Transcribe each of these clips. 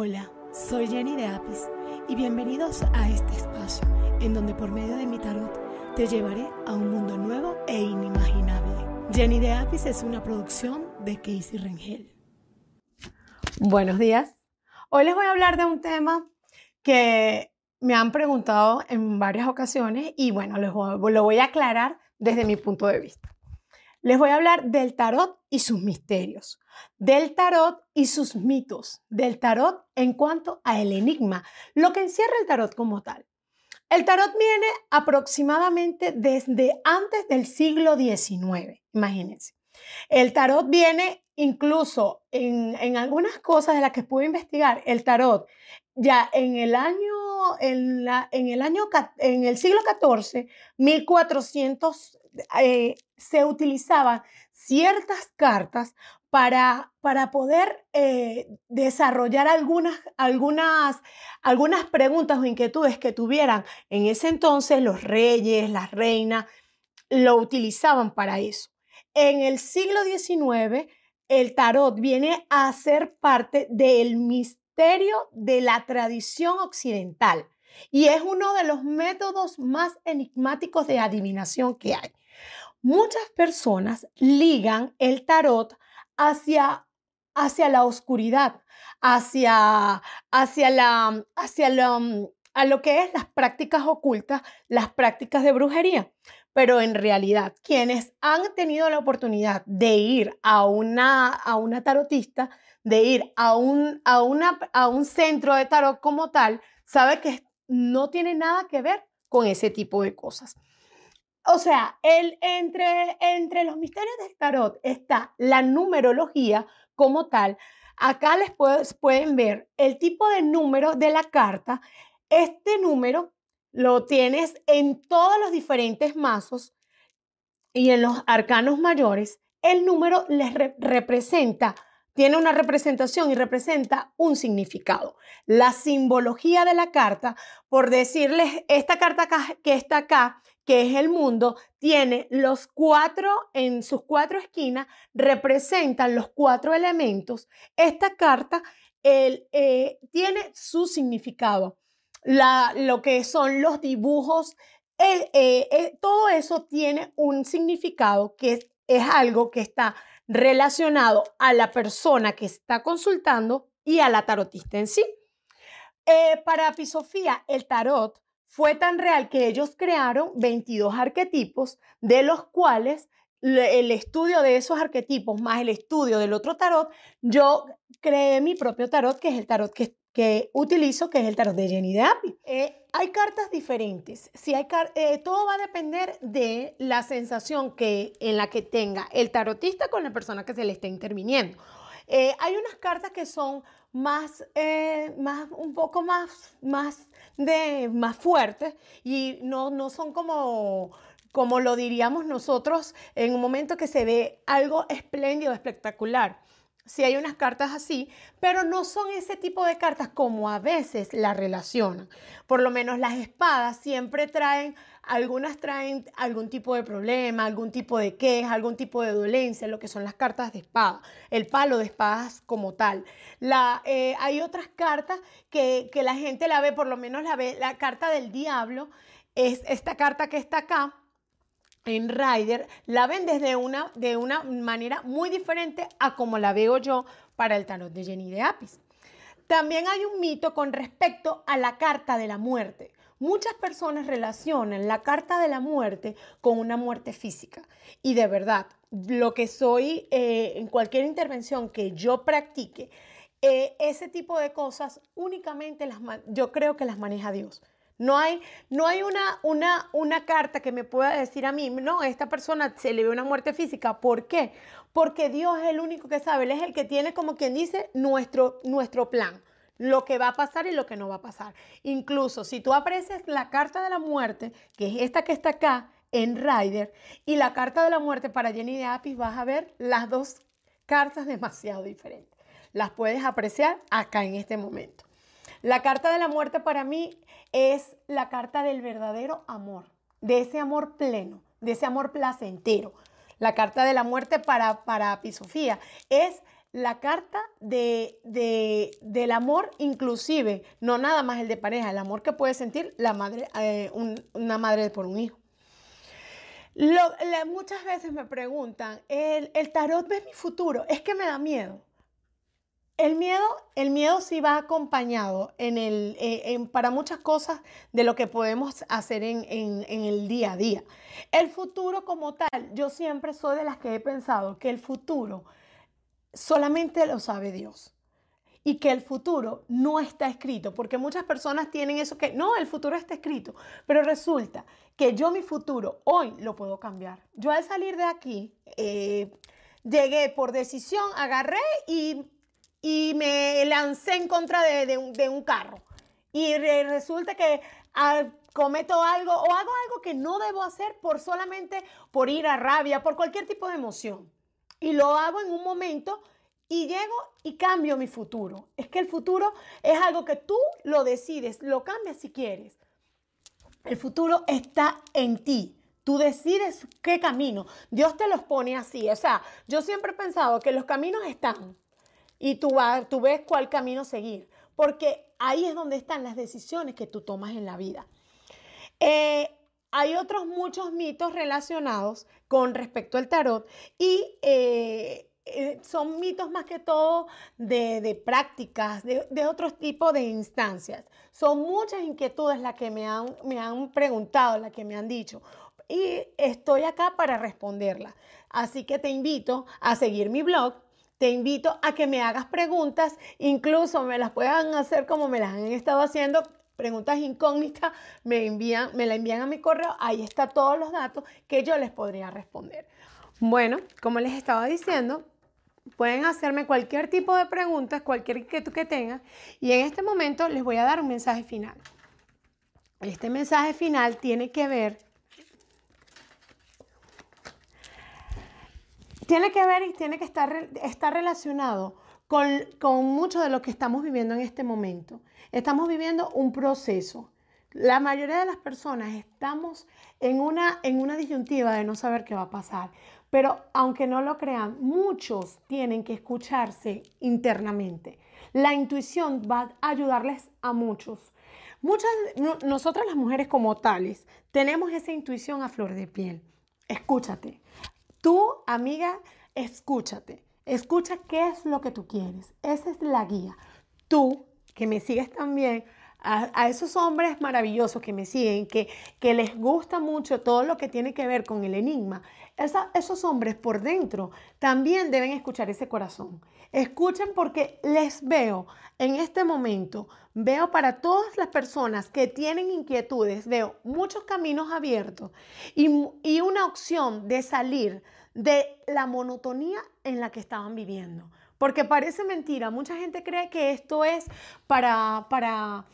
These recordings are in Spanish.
Hola, soy Jenny de Apis y bienvenidos a este espacio en donde por medio de mi tarot te llevaré a un mundo nuevo e inimaginable. Jenny de Apis es una producción de Casey Rengel. Buenos días. Hoy les voy a hablar de un tema que me han preguntado en varias ocasiones y bueno, les lo voy a aclarar desde mi punto de vista. Les voy a hablar del tarot y sus misterios, del tarot y sus mitos, del tarot en cuanto a el enigma, lo que encierra el tarot como tal. El tarot viene aproximadamente desde antes del siglo XIX, imagínense. El tarot viene incluso en, algunas cosas de las que pude investigar, el tarot ya en el año, en, la, en el año, en el siglo XIV, 1400 eh, se utilizaban ciertas cartas para, para poder eh, desarrollar algunas, algunas, algunas preguntas o inquietudes que tuvieran en ese entonces los reyes, las reinas, lo utilizaban para eso. En el siglo XIX, el tarot viene a ser parte del misterio de la tradición occidental y es uno de los métodos más enigmáticos de adivinación que hay. Muchas personas ligan el tarot hacia, hacia la oscuridad, hacia, hacia, la, hacia a lo que es las prácticas ocultas, las prácticas de brujería. Pero en realidad, quienes han tenido la oportunidad de ir a una, a una tarotista, de ir a un, a, una, a un centro de tarot como tal, sabe que no tiene nada que ver con ese tipo de cosas. O sea, el, entre, entre los misterios del tarot está la numerología como tal. Acá les pueden ver el tipo de número de la carta. Este número lo tienes en todos los diferentes mazos y en los arcanos mayores. El número les representa tiene una representación y representa un significado. La simbología de la carta, por decirles, esta carta que está acá, que es el mundo, tiene los cuatro, en sus cuatro esquinas, representan los cuatro elementos. Esta carta eh, tiene su significado. lo que son los dibujos, eh, eh, todo eso tiene un significado que es algo que está relacionado a la persona que está consultando y a la tarotista en sí. Eh, para Pisofía, el tarot fue tan real que ellos crearon 22 arquetipos, de los cuales el estudio de esos arquetipos más el estudio del otro tarot, yo creé mi propio tarot, que es el tarot que, que utilizo, que es el tarot de Jenny de Api. Eh, hay cartas diferentes. Si hay eh, todo va a depender de la sensación que, en la que tenga el tarotista con la persona que se le esté interviniendo. Eh, hay unas cartas que son más, más un poco más, más, de, más fuertes y no, no son como como lo diríamos nosotros en un momento que se ve algo espléndido, espectacular si hay unas cartas así, pero no son ese tipo de cartas como a veces la relacionan. Por lo menos las espadas siempre traen, algunas traen algún tipo de problema, algún tipo de queja, algún tipo de dolencia, lo que son las cartas de espada, el palo de espadas como tal. Eh, hay otras cartas que, que la gente la ve, por lo menos la ve, la carta del diablo es esta carta que está acá en Rider la ven desde una, de una manera muy diferente a como la veo yo para el tarot de Jenny de Apis. También hay un mito con respecto a la carta de la muerte. Muchas personas relacionan la carta de la muerte con una muerte física. Y de verdad, lo que soy eh, en cualquier intervención que yo practique, eh, ese tipo de cosas únicamente las, yo creo que las maneja Dios. No hay, no hay una, una, una carta que me pueda decir a mí, no, esta persona se le ve una muerte física. ¿Por qué? Porque Dios es el único que sabe, Él es el que tiene, como quien dice, nuestro, nuestro plan lo que va a pasar y lo que no va a pasar. Incluso si tú aprecias la carta de la muerte, que es esta que está acá en Rider, y la carta de la muerte para Jenny de Apis, vas a ver las dos cartas demasiado diferentes. Las puedes apreciar acá en este momento. La carta de la muerte para mí es la carta del verdadero amor, de ese amor pleno, de ese amor placentero. La carta de la muerte para, para Pisofía es la carta de, del amor inclusive, no nada más el de pareja, el amor que puede sentir la madre, eh, una madre por un hijo. muchas veces me preguntan, ¿el, ¿el tarot ve mi futuro? Es que me da miedo. El miedo, el miedo sí va acompañado en el, eh, para muchas cosas de lo que podemos hacer en, en, el día a día. El futuro como tal, yo siempre soy de las que he pensado que el futuro solamente lo sabe Dios y que el futuro no está escrito, porque muchas personas tienen eso que, no, el futuro está escrito, pero resulta que yo mi futuro hoy lo puedo cambiar. Yo al salir de aquí, eh, llegué por decisión, agarré y y me lancé en contra de, un, carro. Y resulta que ah, cometo algo o hago algo que no debo hacer por solamente por ir a rabia, por cualquier tipo de emoción. Y lo hago en un momento y llego y cambio mi futuro. Es que el futuro es algo que tú lo decides, lo cambias si quieres. El futuro está en ti. Tú decides qué camino. Dios te los pone así. O sea, yo siempre he pensado que los caminos están y tú, ves cuál camino seguir, porque ahí es donde están las decisiones que tú tomas en la vida. Eh, hay otros muchos mitos relacionados con respecto al tarot y eh, eh, son mitos más que todo de, prácticas, de, de otro tipo de instancias. Son muchas inquietudes las que me han, me han preguntado, las que me han dicho. Y estoy acá para responderlas. Así que te invito a seguir mi blog te invito a que me hagas preguntas, incluso me las puedan hacer como me las han estado haciendo, preguntas incógnitas, me envían, me la envían a mi correo, ahí está todos los datos que yo les podría responder. Bueno, como les estaba diciendo, pueden hacerme cualquier tipo de preguntas, cualquier inquietud que tengan, y en este momento les voy a dar un mensaje final. Este mensaje final tiene que ver tiene que ver y tiene que estar, relacionado con, con mucho de lo que estamos viviendo en este momento. Estamos viviendo un proceso. La mayoría de las personas estamos en una, en una disyuntiva de no saber qué va a pasar. Pero aunque no lo crean, muchos tienen que escucharse internamente. La intuición va a ayudarles a muchos. Muchas, nosotras las mujeres como tales, tenemos esa intuición a flor de piel. Escúchate. Tú, amiga, escúchate. Escucha qué es lo que tú quieres. Esa es la guía. Tú, que me sigues también, a, esos hombres maravillosos que me siguen, que, que, les gusta mucho todo lo que tiene que ver con el enigma, esos hombres por dentro también deben escuchar ese corazón. Escuchen porque les veo en este momento, veo para todas las personas que tienen inquietudes, veo muchos caminos abiertos y, y una opción de salir de la monotonía en la que estaban viviendo. Porque parece mentira, mucha gente cree que esto es para, para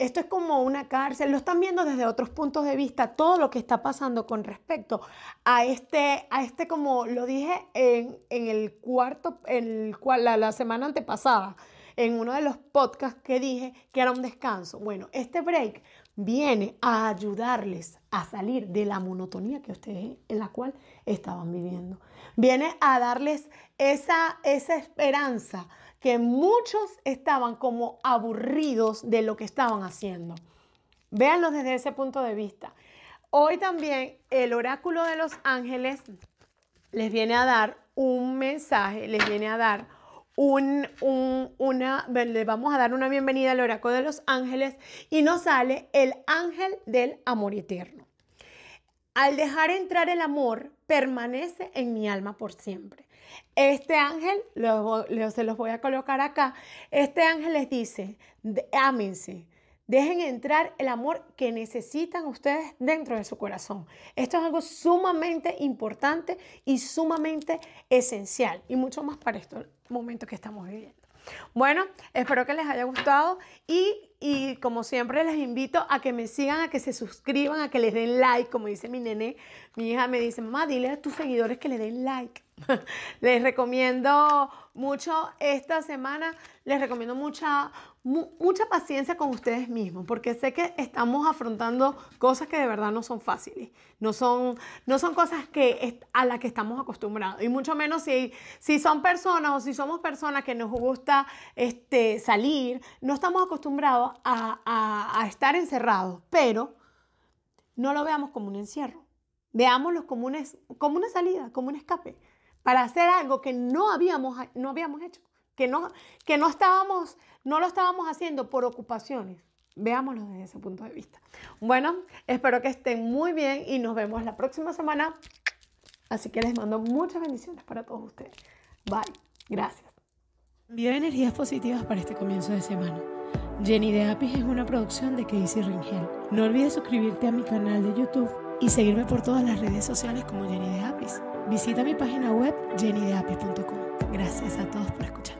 esto es como una cárcel, lo están viendo desde otros puntos de vista, todo lo que está pasando con respecto a este, a este como lo dije en, el cuarto, el la, la semana antepasada, en uno de los podcasts que dije que era un descanso. Bueno, este break viene a ayudarles a salir de la monotonía que ustedes en la cual estaban viviendo. Viene a darles esa, esa esperanza que muchos estaban como aburridos de lo que estaban haciendo. Véanlo desde ese punto de vista. Hoy también el oráculo de los ángeles les viene a dar un mensaje, les viene a dar un, una, le vamos a dar una bienvenida al oráculo de los ángeles y nos sale el ángel del amor eterno. Al dejar entrar el amor, permanece en mi alma por siempre. Este ángel, se los voy a colocar acá, este ángel les dice, ámense, dejen entrar el amor que necesitan ustedes dentro de su corazón. Esto es algo sumamente importante y sumamente esencial, y mucho más para estos momentos que estamos viviendo. Bueno, espero que les haya gustado y, como siempre les invito a que me sigan, a que se suscriban, a que les den like, como dice mi nene, mi hija me dice, mamá, dile a tus seguidores que le den like. les recomiendo mucho esta semana, les recomiendo mucha, mucha paciencia con ustedes mismos, porque sé que estamos afrontando cosas que de verdad no son fáciles, no son, no son cosas que, a las que estamos acostumbrados, y mucho menos si, si son personas o si somos personas que nos gusta este, salir, no estamos acostumbrados a, a, a estar encerrados, pero no lo veamos como un encierro. Veámoslo como una, como una salida, como un escape para hacer algo que no habíamos, no habíamos hecho, que no, que no, estábamos, no lo estábamos haciendo por ocupaciones. Veámoslo desde ese punto de vista. Bueno, espero que estén muy bien y nos vemos la próxima semana. Así que les mando muchas bendiciones para todos ustedes. Bye. Gracias. Envío energías positivas para este comienzo de semana. Jenny de Apis es una producción de Casey Ringel. No olvides suscribirte a mi canal de YouTube y seguirme por todas las redes sociales como Jenny de Apis. Visita mi página web jennydeapis.com. Gracias a todos por escuchar.